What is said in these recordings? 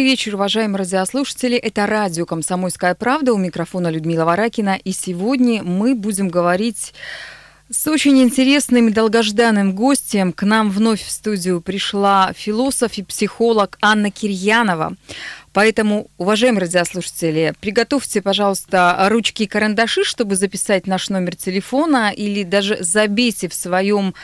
Добрый вечер, уважаемые радиослушатели. Это радио «Комсомольская правда». У микрофона Людмила Варакина. И сегодня мы будем говорить с очень интересным и долгожданным гостем. К нам вновь в студию пришла философ и психолог Анна Кирьянова. Поэтому, уважаемые радиослушатели, приготовьте, пожалуйста, ручки и карандаши, чтобы записать наш номер телефона, или даже забейте в своем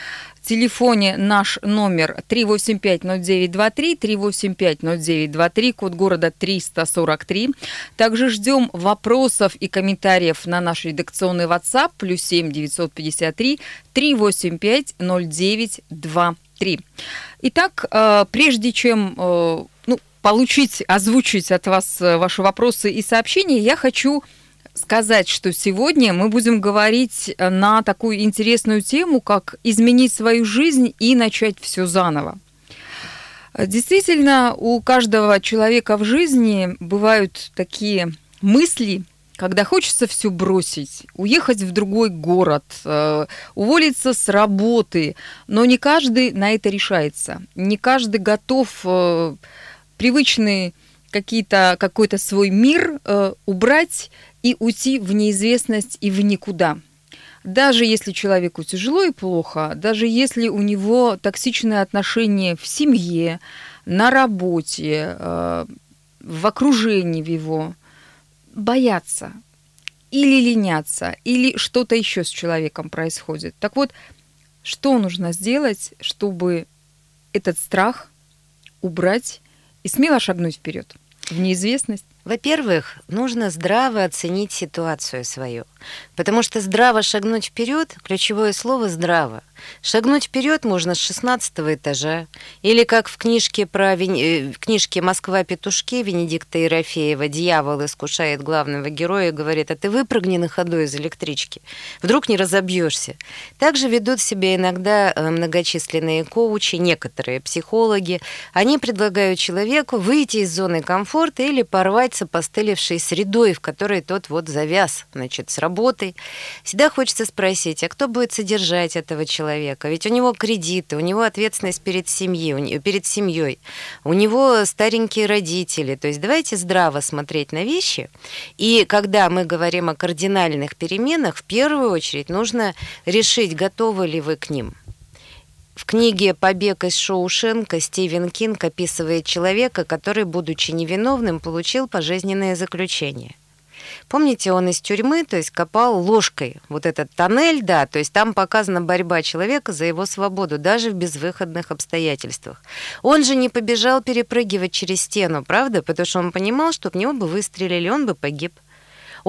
телефоне наш номер 3850923, 3850923, код города 343. Также ждем вопросов и комментариев на наш редакционный WhatsApp плюс 7 953 385 0923. Итак, э, прежде чем э, ну, получить, озвучить от вас э, ваши вопросы и сообщения, я хочу сказать, что сегодня мы будем говорить э, на такую интересную тему, как изменить свою жизнь и начать все заново. Действительно, у каждого человека в жизни бывают такие мысли, когда хочется все бросить, уехать в другой город, э, уволиться с работы, но не каждый на это решается, не каждый готов э, привычный какие-то, какой-то свой мир убрать и уйти в неизвестность и в никуда. Даже если человеку тяжело и плохо, даже если у него токсичные отношения в семье, на работе, э, в окружении его, бояться или леняться, или что-то еще с человеком происходит. Так вот, что нужно сделать, чтобы этот страх убрать и смело шагнуть вперед в неизвестность? Во-первых, нужно здраво оценить ситуацию свою. Потому что здраво шагнуть вперед, ключевое слово здраво. Шагнуть вперед можно с 16 этажа. Или как в книжке, про, э, в книжке «Москва петушки» Венедикта Ерофеева «Дьявол искушает главного героя» и говорит, а ты выпрыгни на ходу из электрички. Вдруг не разобьешься. Также ведут себя иногда э, многочисленные коучи, некоторые психологи. Они предлагают человеку выйти из зоны комфорта или порвать с опостылевшей средой, в которой тот вот завяз, значит, с работой. Всегда хочется спросить, а кто будет содержать этого человека? Ведь у него кредиты, у него ответственность перед семьей, перед семьей, у него старенькие родители. То есть давайте здраво смотреть на вещи. И когда мы говорим о кардинальных переменах, в первую очередь нужно решить, готовы ли вы к ним. В книге «Побег из Шоушенка» Стивен Кинг описывает человека, который, будучи невиновным, получил пожизненное заключение – Помните, он из тюрьмы, то есть копал ложкой вот этот тоннель, да, то есть там показана борьба человека за его свободу, даже в безвыходных обстоятельствах. Он же не побежал перепрыгивать через стену, правда, потому что он понимал, что в него бы выстрелили, он бы погиб.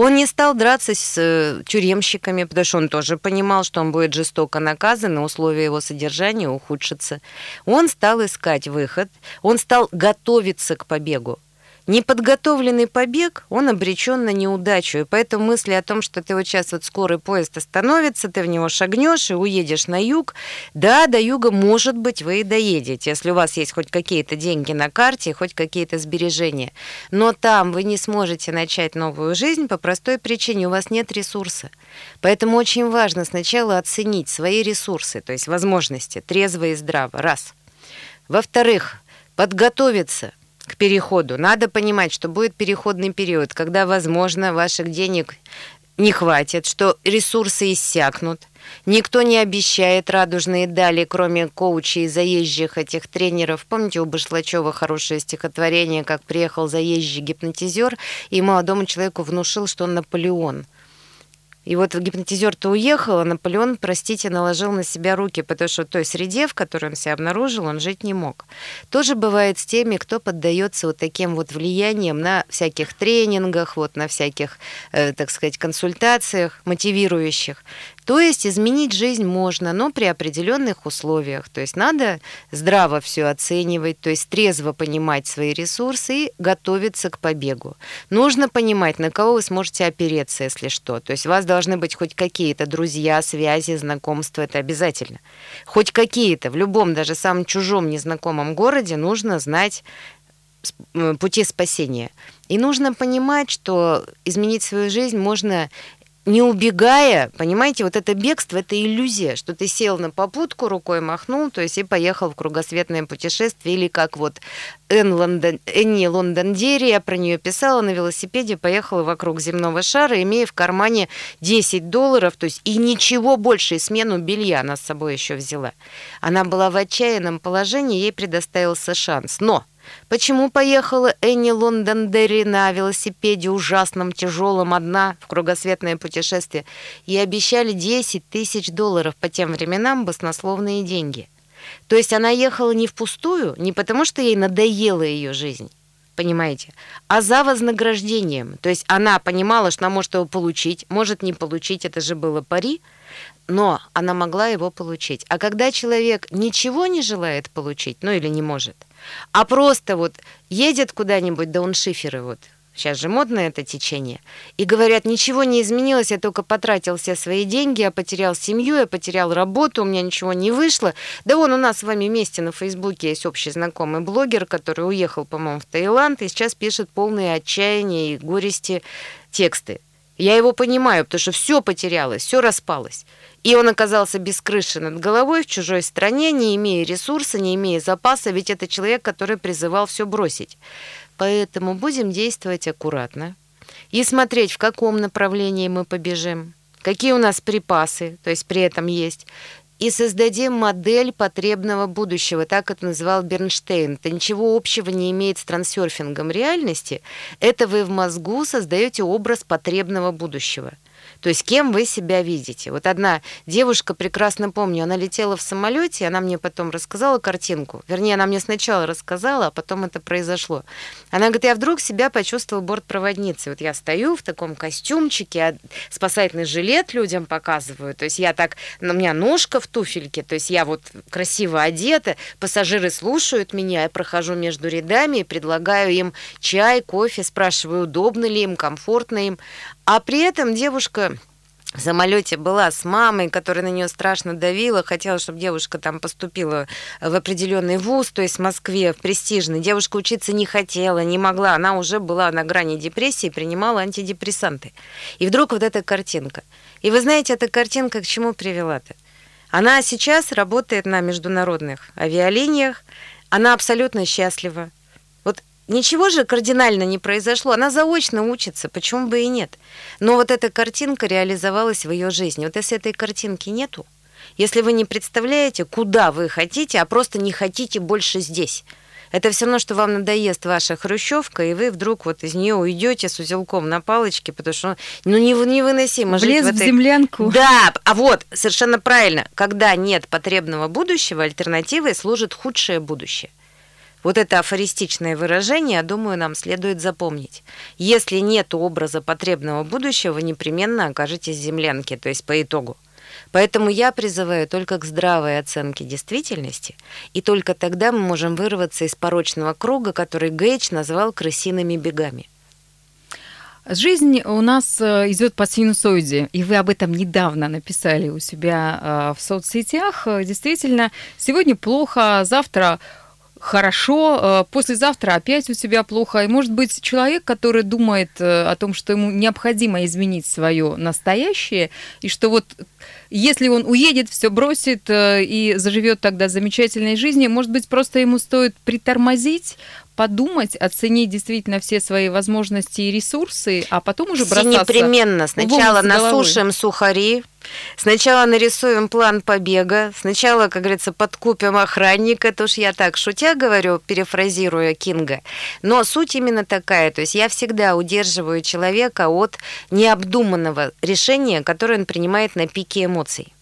Он не стал драться с э, тюремщиками, потому что он тоже понимал, что он будет жестоко наказан, и условия его содержания ухудшатся. Он стал искать выход, он стал готовиться к побегу. Неподготовленный побег, он обречен на неудачу. И поэтому мысли о том, что ты вот сейчас вот скорый поезд остановится, ты в него шагнешь и уедешь на юг, да, до юга, может быть, вы и доедете, если у вас есть хоть какие-то деньги на карте, хоть какие-то сбережения. Но там вы не сможете начать новую жизнь по простой причине, у вас нет ресурса. Поэтому очень важно сначала оценить свои ресурсы, то есть возможности, трезво и здраво, раз. Во-вторых, подготовиться к переходу. Надо понимать, что будет переходный период, когда, возможно, ваших денег не хватит, что ресурсы иссякнут. Никто не обещает радужные дали, кроме коучей и заезжих этих тренеров. Помните, у Башлачева хорошее стихотворение, как приехал заезжий гипнотизер, и молодому человеку внушил, что он Наполеон – и вот гипнотизер-то уехал, а Наполеон, простите, наложил на себя руки, потому что в той среде, в которой он себя обнаружил, он жить не мог. Тоже бывает с теми, кто поддается вот таким вот влиянием на всяких тренингах, вот на всяких, э, так сказать, консультациях мотивирующих. То есть изменить жизнь можно, но при определенных условиях. То есть надо здраво все оценивать, то есть трезво понимать свои ресурсы и готовиться к побегу. Нужно понимать, на кого вы сможете опереться, если что. То есть у вас должны быть хоть какие-то друзья, связи, знакомства, это обязательно. Хоть какие-то, в любом, даже самом чужом, незнакомом городе нужно знать пути спасения. И нужно понимать, что изменить свою жизнь можно не убегая, понимаете, вот это бегство, это иллюзия, что ты сел на попутку, рукой махнул, то есть и поехал в кругосветное путешествие, или как вот Эн Лондон, Энни Лондондери, я про нее писала, на велосипеде поехала вокруг земного шара, имея в кармане 10 долларов, то есть и ничего больше, и смену белья она с собой еще взяла. Она была в отчаянном положении, ей предоставился шанс. Но Почему поехала Энни Лондондерри на велосипеде ужасном, тяжелом, одна в кругосветное путешествие? Ей обещали 10 тысяч долларов по тем временам баснословные деньги. То есть она ехала не впустую, не потому что ей надоела ее жизнь, понимаете, а за вознаграждением. То есть она понимала, что она может его получить, может не получить, это же было пари, но она могла его получить. А когда человек ничего не желает получить, ну или не может, а просто вот едет куда-нибудь дауншиферы вот, сейчас же модно это течение, и говорят, ничего не изменилось, я только потратил все свои деньги, я потерял семью, я потерял работу, у меня ничего не вышло. Да вон у нас с вами вместе на Фейсбуке есть общий знакомый блогер, который уехал, по-моему, в Таиланд и сейчас пишет полные отчаяния и горести тексты. Я его понимаю, потому что все потерялось, все распалось. И он оказался без крыши над головой в чужой стране, не имея ресурса, не имея запаса, ведь это человек, который призывал все бросить. Поэтому будем действовать аккуратно и смотреть, в каком направлении мы побежим, какие у нас припасы, то есть при этом есть, и создадим модель потребного будущего, так это называл Бернштейн. Это ничего общего не имеет с трансерфингом реальности. Это вы в мозгу создаете образ потребного будущего – то есть кем вы себя видите. Вот одна девушка, прекрасно помню, она летела в самолете, она мне потом рассказала картинку. Вернее, она мне сначала рассказала, а потом это произошло. Она говорит, я вдруг себя почувствовала бортпроводницей. Вот я стою в таком костюмчике, а спасательный жилет людям показываю. То есть я так, у меня ножка в туфельке, то есть я вот красиво одета, пассажиры слушают меня, я прохожу между рядами и предлагаю им чай, кофе, спрашиваю, удобно ли им, комфортно им. А при этом девушка в самолете была с мамой, которая на нее страшно давила, хотела, чтобы девушка там поступила в определенный вуз, то есть в Москве, в престижный. Девушка учиться не хотела, не могла, она уже была на грани депрессии, принимала антидепрессанты. И вдруг вот эта картинка. И вы знаете, эта картинка к чему привела-то? Она сейчас работает на международных авиалиниях, она абсолютно счастлива. Ничего же кардинально не произошло. Она заочно учится, почему бы и нет. Но вот эта картинка реализовалась в ее жизни. Вот если этой картинки нету, если вы не представляете, куда вы хотите, а просто не хотите больше здесь, это все равно, что вам надоест ваша хрущевка, и вы вдруг вот из нее уйдете с узелком на палочке, потому что ну, невыносимо в жить в, этой... в землянку. Да, а вот, совершенно правильно. Когда нет потребного будущего, альтернативой служит худшее будущее. Вот это афористичное выражение, думаю, нам следует запомнить. Если нет образа потребного будущего, вы непременно окажетесь в землянке, то есть по итогу. Поэтому я призываю только к здравой оценке действительности, и только тогда мы можем вырваться из порочного круга, который Гейдж назвал крысиными бегами. Жизнь у нас э, идет по синусоиде, и вы об этом недавно написали у себя э, в соцсетях. Действительно, сегодня плохо, завтра хорошо, э, послезавтра опять у тебя плохо. И может быть человек, который думает э, о том, что ему необходимо изменить свое настоящее, и что вот если он уедет, все бросит э, и заживет тогда замечательной жизнью, может быть, просто ему стоит притормозить, подумать, оценить действительно все свои возможности и ресурсы, а потом уже бросаться. Непременно. Сначала насушим сухари, Сначала нарисуем план побега, сначала, как говорится, подкупим охранника, это уж я так шутя говорю, перефразируя Кинга, но суть именно такая, то есть я всегда удерживаю человека от необдуманного решения, которое он принимает на пике эмоций.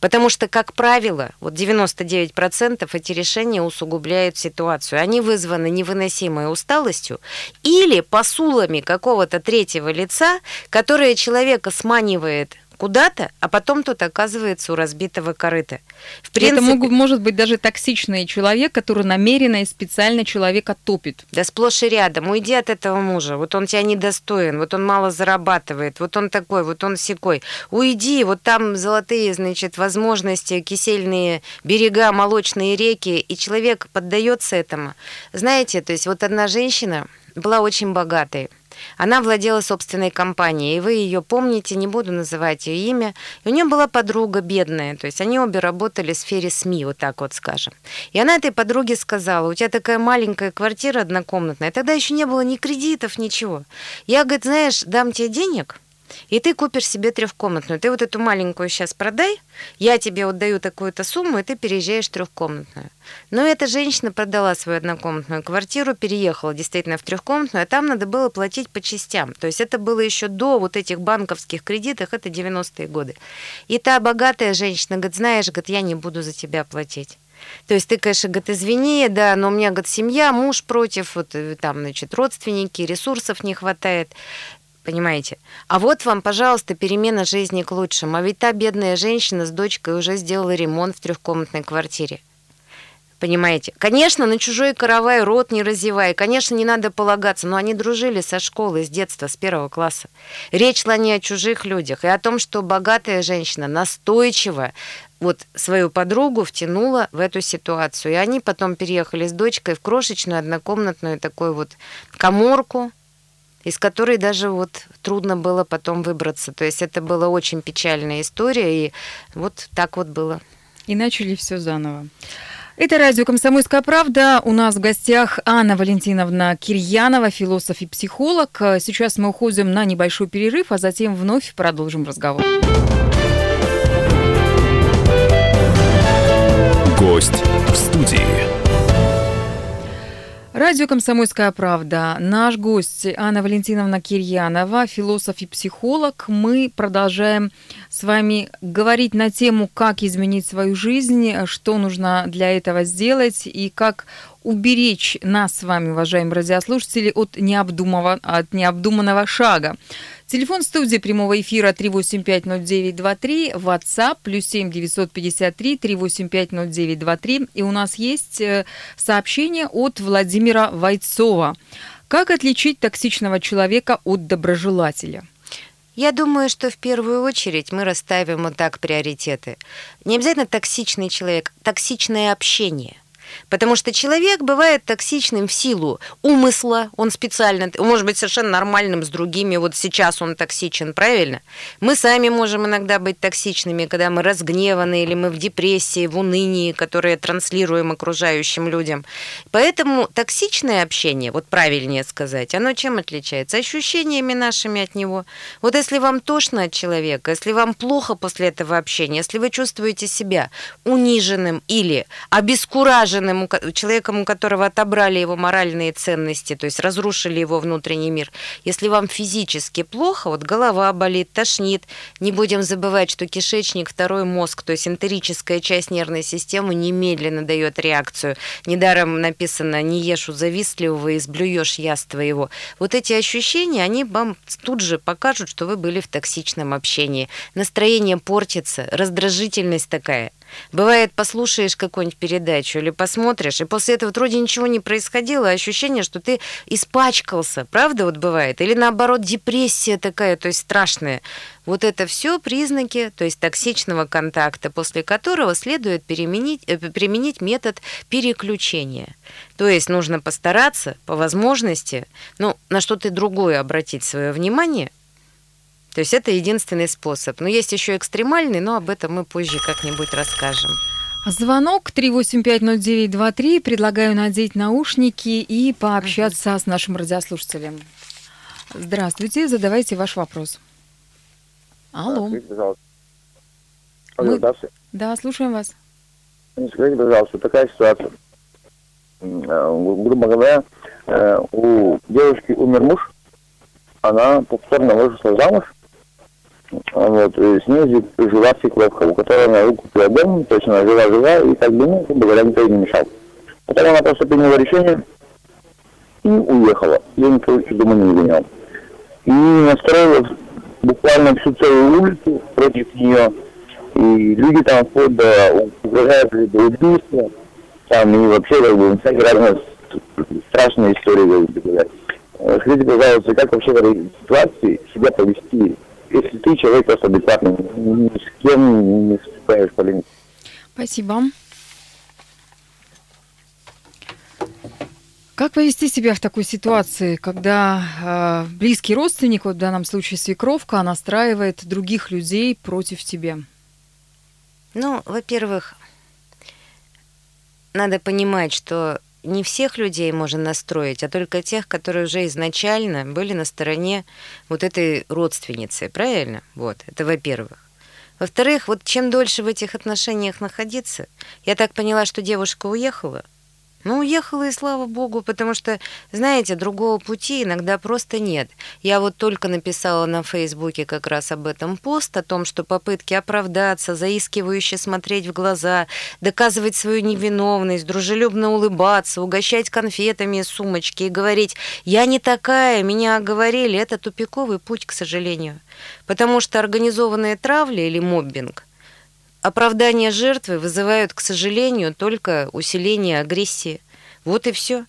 Потому что, как правило, вот 99% эти решения усугубляют ситуацию. Они вызваны невыносимой усталостью или посулами какого-то третьего лица, которое человека сманивает куда-то, а потом тут оказывается у разбитого корыта. В принципе, это могут, может быть даже токсичный человек, который намеренно и специально человека топит. Да сплошь и рядом. Уйди от этого мужа. Вот он тебя недостоин, вот он мало зарабатывает, вот он такой, вот он секой. Уйди, вот там золотые, значит, возможности, кисельные берега, молочные реки, и человек поддается этому. Знаете, то есть вот одна женщина была очень богатой. Она владела собственной компанией, и вы ее помните, не буду называть ее имя. И у нее была подруга бедная, то есть они обе работали в сфере СМИ, вот так вот скажем. И она этой подруге сказала, у тебя такая маленькая квартира однокомнатная, тогда еще не было ни кредитов, ничего. Я, говорит, знаешь, дам тебе денег, и ты купишь себе трехкомнатную. Ты вот эту маленькую сейчас продай, я тебе вот даю такую-то сумму, и ты переезжаешь в трехкомнатную. Но эта женщина продала свою однокомнатную квартиру, переехала действительно в трехкомнатную, а там надо было платить по частям. То есть это было еще до вот этих банковских кредитов, это 90-е годы. И та богатая женщина говорит, знаешь, говорит, я не буду за тебя платить. То есть ты, конечно, говорит, извини, да, но у меня, говорит, семья, муж против, вот э, там, значит, родственники, ресурсов не хватает понимаете? А вот вам, пожалуйста, перемена жизни к лучшему. А ведь та бедная женщина с дочкой уже сделала ремонт в трехкомнатной квартире. Понимаете? Конечно, на чужой каравай рот не разевай. Конечно, не надо полагаться, но они дружили со школы, с детства, с первого класса. Речь шла не о чужих людях, и о том, что богатая женщина настойчиво вот свою подругу втянула в эту ситуацию. И они потом переехали с дочкой в крошечную однокомнатную такую вот коморку, из которой даже вот трудно было потом выбраться. То есть это была очень печальная история, и вот так вот было. И начали все заново. Это радио «Комсомольская правда». У нас в гостях Анна Валентиновна Кирьянова, философ и психолог. Сейчас мы уходим на небольшой перерыв, а затем вновь продолжим разговор. Гость в студии. Радио «Комсомольская правда». Наш гость Анна Валентиновна Кирьянова, философ и психолог. Мы продолжаем с вами говорить на тему, как изменить свою жизнь, что нужно для этого сделать и как уберечь нас с вами, уважаемые радиослушатели, от необдуманного, от необдуманного шага. Телефон студии прямого эфира 3850923, WhatsApp плюс 7 953 3850923. И у нас есть э, сообщение от Владимира Войцова. Как отличить токсичного человека от доброжелателя? Я думаю, что в первую очередь мы расставим вот так приоритеты. Не обязательно токсичный человек, токсичное общение – Потому что человек бывает токсичным в силу умысла, он специально, может быть совершенно нормальным с другими, вот сейчас он токсичен, правильно? Мы сами можем иногда быть токсичными, когда мы разгневаны или мы в депрессии, в унынии, которые транслируем окружающим людям. Поэтому токсичное общение, вот правильнее сказать, оно чем отличается? Ощущениями нашими от него. Вот если вам тошно от человека, если вам плохо после этого общения, если вы чувствуете себя униженным или обескураженным, обиженным человеком, у которого отобрали его моральные ценности, то есть разрушили его внутренний мир. Если вам физически плохо, вот голова болит, тошнит, не будем забывать, что кишечник, второй мозг, то есть энтерическая часть нервной системы немедленно дает реакцию. Недаром написано «не ешь у завистливого и сблюешь яд твоего». Вот эти ощущения, они вам тут же покажут, что вы были в токсичном общении. Настроение портится, раздражительность такая – Бывает, послушаешь какую-нибудь передачу или посмотришь, и после этого вроде ничего не происходило, а ощущение, что ты испачкался, правда вот бывает? Или наоборот депрессия такая, то есть страшная. Вот это все признаки, то есть токсичного контакта, после которого следует переменить, э, применить метод переключения. То есть нужно постараться по возможности, ну, на что-то другое обратить свое внимание, то есть это единственный способ. Но есть еще экстремальный, но об этом мы позже как-нибудь расскажем. Звонок 3850923. Предлагаю надеть наушники и пообщаться угу. с нашим радиослушателем. Здравствуйте, задавайте ваш вопрос. Алло. Алло, Мы... Да, слушаем вас. Скажите, пожалуйста, такая ситуация. Э, грубо говоря, э, у девушки умер муж, она повторно вышла замуж, вот, и с ней жила Сикловка, у которой она руку купила дом, то есть она жила-жила, и как бы, ну, грубо говоря, никто не мешал. Потом она просто приняла решение и уехала. Я никого из дома не гонял. И настроила буквально всю целую улицу против нее. И люди там вплоть до угрожают до убийства. Там и вообще как бы всякие разные страшные истории, как бы, Скажите, пожалуйста, как вообще в этой ситуации себя повести если ты человек просто адекватный, ни с кем не вступаешь в полемику. Спасибо. Как повести себя в такой ситуации, когда э, близкий родственник, вот в данном случае свекровка, настраивает других людей против тебя? Ну, во-первых, надо понимать, что не всех людей можно настроить, а только тех, которые уже изначально были на стороне вот этой родственницы, правильно? Вот, это во-первых. Во-вторых, вот чем дольше в этих отношениях находиться, я так поняла, что девушка уехала – ну, уехала и слава богу, потому что, знаете, другого пути иногда просто нет. Я вот только написала на Фейсбуке как раз об этом пост, о том, что попытки оправдаться, заискивающе смотреть в глаза, доказывать свою невиновность, дружелюбно улыбаться, угощать конфетами из сумочки и говорить «я не такая, меня оговорили» — это тупиковый путь, к сожалению. Потому что организованная травля или моббинг Оправдания жертвы вызывают, к сожалению, только усиление агрессии. Вот и все.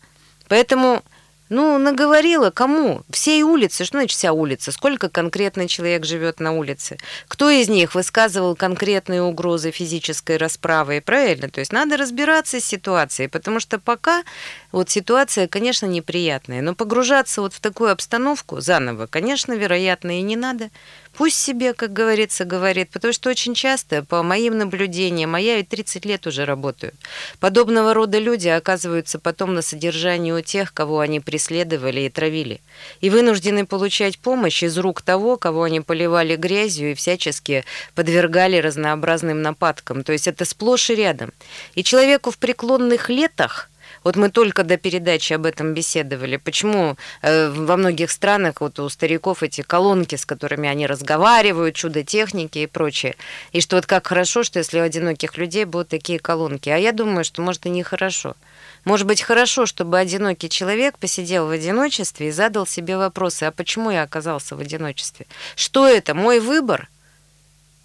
Поэтому, ну, наговорила кому? Всей улице. Что значит вся улица? Сколько конкретно человек живет на улице? Кто из них высказывал конкретные угрозы физической расправы? Правильно? То есть надо разбираться с ситуацией, потому что пока вот ситуация, конечно, неприятная, но погружаться вот в такую обстановку заново, конечно, вероятно, и не надо. Пусть себе, как говорится, говорит, потому что очень часто, по моим наблюдениям, а я ведь 30 лет уже работаю, подобного рода люди оказываются потом на содержании у тех, кого они преследовали и травили, и вынуждены получать помощь из рук того, кого они поливали грязью и всячески подвергали разнообразным нападкам. То есть это сплошь и рядом. И человеку в преклонных летах – вот мы только до передачи об этом беседовали. Почему э, во многих странах вот у стариков эти колонки, с которыми они разговаривают, чудо техники и прочее. И что вот как хорошо, что если у одиноких людей будут такие колонки. А я думаю, что может и нехорошо. Может быть, хорошо, чтобы одинокий человек посидел в одиночестве и задал себе вопросы, а почему я оказался в одиночестве? Что это, мой выбор?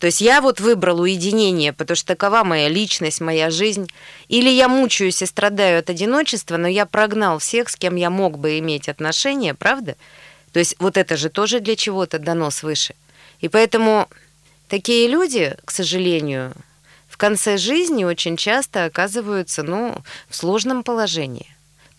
То есть я вот выбрал уединение, потому что такова моя личность, моя жизнь. Или я мучаюсь и страдаю от одиночества, но я прогнал всех, с кем я мог бы иметь отношения, правда? То есть вот это же тоже для чего-то дано свыше. И поэтому такие люди, к сожалению, в конце жизни очень часто оказываются ну, в сложном положении.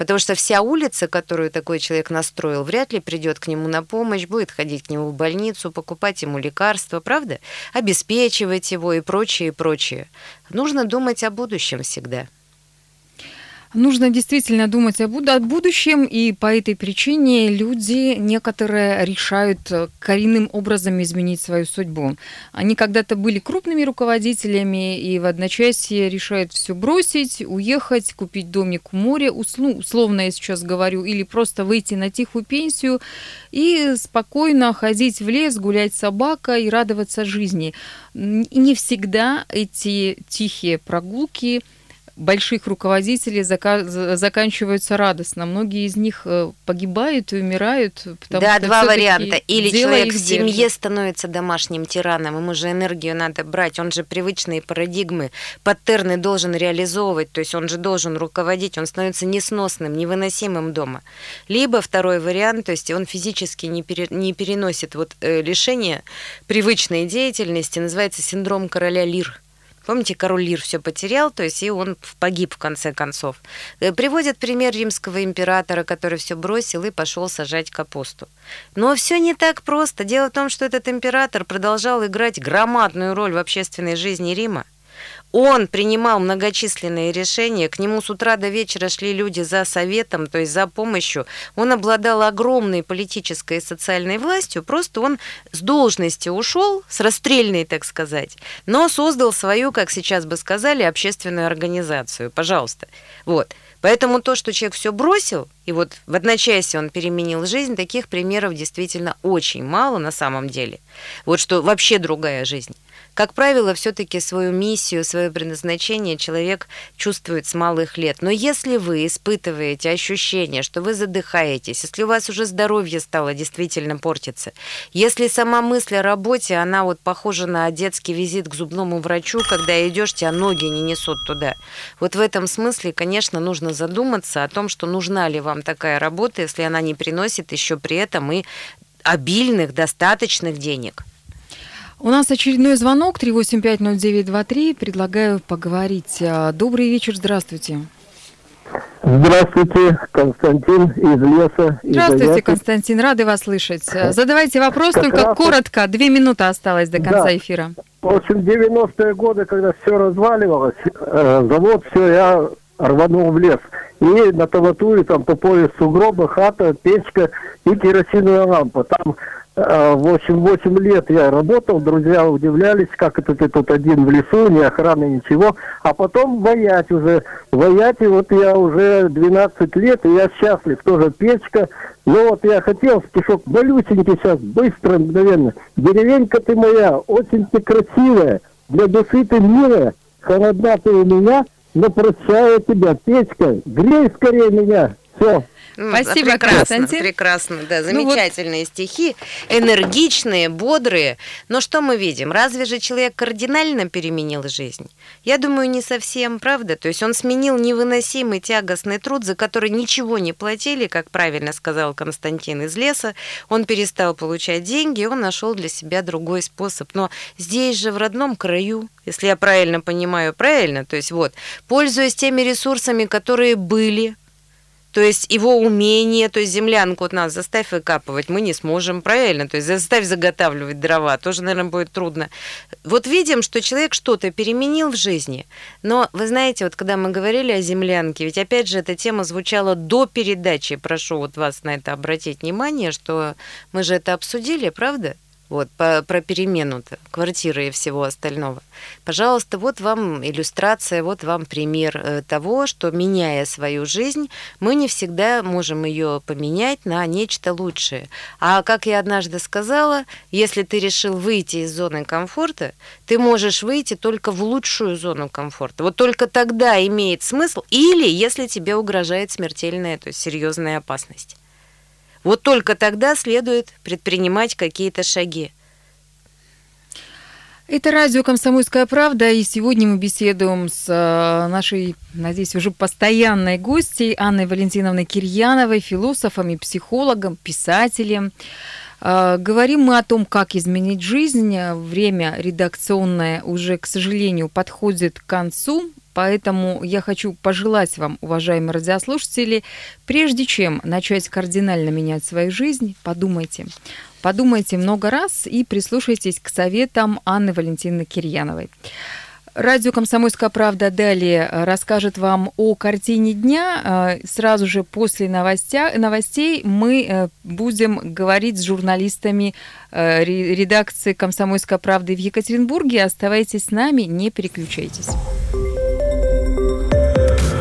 Потому что вся улица, которую такой человек настроил, вряд ли придет к нему на помощь, будет ходить к нему в больницу, покупать ему лекарства, правда? Обеспечивать его и прочее, и прочее. Нужно думать о будущем всегда. Нужно действительно думать о будущем, и по этой причине люди некоторые решают э, коренным образом изменить свою судьбу. Они когда-то были крупными руководителями и в одночасье решают все бросить, уехать, купить домик у моря, условно я сейчас говорю, или просто выйти на тихую пенсию и спокойно ходить в лес, гулять с собакой и радоваться жизни. Не всегда эти тихие прогулки – больших руководителей зака- заканчиваются радостно. Многие из них э, погибают и умирают. Да, два варианта. Или человек в семье держит. становится домашним тираном, ему же энергию надо брать, он же привычные парадигмы, паттерны должен реализовывать, то есть он же должен руководить, он становится несносным, невыносимым дома. Либо второй вариант, то есть он физически не, пере, не переносит вот э, лишение привычной деятельности, называется синдром короля Лир. Помните, король Лир все потерял, то есть и он погиб в конце концов. Э, приводят пример римского императора, который все бросил и пошел сажать капусту. Но все не так просто. Дело в том, что этот император продолжал играть громадную роль в общественной жизни Рима. Он принимал многочисленные решения, к нему с утра до вечера шли люди за советом, то есть за помощью. Он обладал огромной политической и социальной властью, просто он с должности ушел, с расстрельной, так сказать, но создал свою, как сейчас бы сказали, общественную организацию. Пожалуйста. Вот. Поэтому то, что человек все бросил, и вот в одночасье он переменил жизнь, таких примеров действительно очень мало на самом деле. Вот что вообще другая жизнь. Как правило, все-таки свою миссию, свое предназначение человек чувствует с малых лет. Но если вы испытываете ощущение, что вы задыхаетесь, если у вас уже здоровье стало действительно портиться, если сама мысль о работе, она вот похожа на детский визит к зубному врачу, когда идешь, тебя ноги не несут туда. Вот в этом смысле, конечно, нужно задуматься о том, что нужна ли вам такая работа, если она не приносит еще при этом и обильных, достаточных денег. У нас очередной звонок 3850923. Предлагаю поговорить. А, добрый вечер, здравствуйте. Здравствуйте, Константин из леса. Здравствуйте, из Константин, рады вас слышать. Задавайте вопрос, как только раз... коротко, две минуты осталось до конца да. эфира. В общем, 90-е годы, когда все разваливалось, э, завод, все, я рванул в лес. И на Таватуре там по пояс сугроба, хата, печка и керосиновая лампа. Там э, в общем, 8 лет я работал, друзья удивлялись, как это ты тут один в лесу, ни охраны, ничего. А потом воять уже. Воять, и вот я уже 12 лет, и я счастлив. Тоже печка. Ну вот я хотел стишок малюсенький сейчас, быстро, мгновенно. Деревенька ты моя, очень ты красивая, для души ты милая, холодна ты у меня, прощаю тебя, Петька, грей скорее меня. Все. Спасибо, прекрасно, Константин. Прекрасно, да, замечательные ну, вот... стихи, энергичные, бодрые. Но что мы видим? Разве же человек кардинально переменил жизнь? Я думаю, не совсем, правда? То есть он сменил невыносимый тягостный труд, за который ничего не платили, как правильно сказал Константин из леса. Он перестал получать деньги, он нашел для себя другой способ. Но здесь же в родном краю, если я правильно понимаю, правильно, то есть вот, пользуясь теми ресурсами, которые были, то есть его умение, то есть землянку от нас заставь выкапывать, мы не сможем, правильно? То есть заставь заготавливать дрова, тоже, наверное, будет трудно. Вот видим, что человек что-то переменил в жизни. Но вы знаете, вот когда мы говорили о землянке, ведь опять же эта тема звучала до передачи, прошу вот вас на это обратить внимание, что мы же это обсудили, правда? Вот, по, про перемену-то, квартиры и всего остального. Пожалуйста, вот вам иллюстрация, вот вам пример э, того, что, меняя свою жизнь, мы не всегда можем ее поменять на нечто лучшее. А как я однажды сказала, если ты решил выйти из зоны комфорта, ты можешь выйти только в лучшую зону комфорта. Вот только тогда имеет смысл, или если тебе угрожает смертельная, то есть серьезная опасность. Вот только тогда следует предпринимать какие-то шаги. Это радио «Комсомольская правда», и сегодня мы беседуем с э, нашей, надеюсь, уже постоянной гостьей Анной Валентиновной Кирьяновой, философом и психологом, писателем. Э, говорим мы о том, как изменить жизнь. Время редакционное уже, к сожалению, подходит к концу. Поэтому я хочу пожелать вам, уважаемые радиослушатели, прежде чем начать кардинально менять свою жизнь, подумайте. Подумайте много раз и прислушайтесь к советам Анны Валентины Кирьяновой. Радио «Комсомольская правда» далее расскажет вам о картине дня. Э, сразу же после новостей мы э, будем говорить с журналистами э, редакции «Комсомольской правды» в Екатеринбурге. Оставайтесь с нами, не переключайтесь.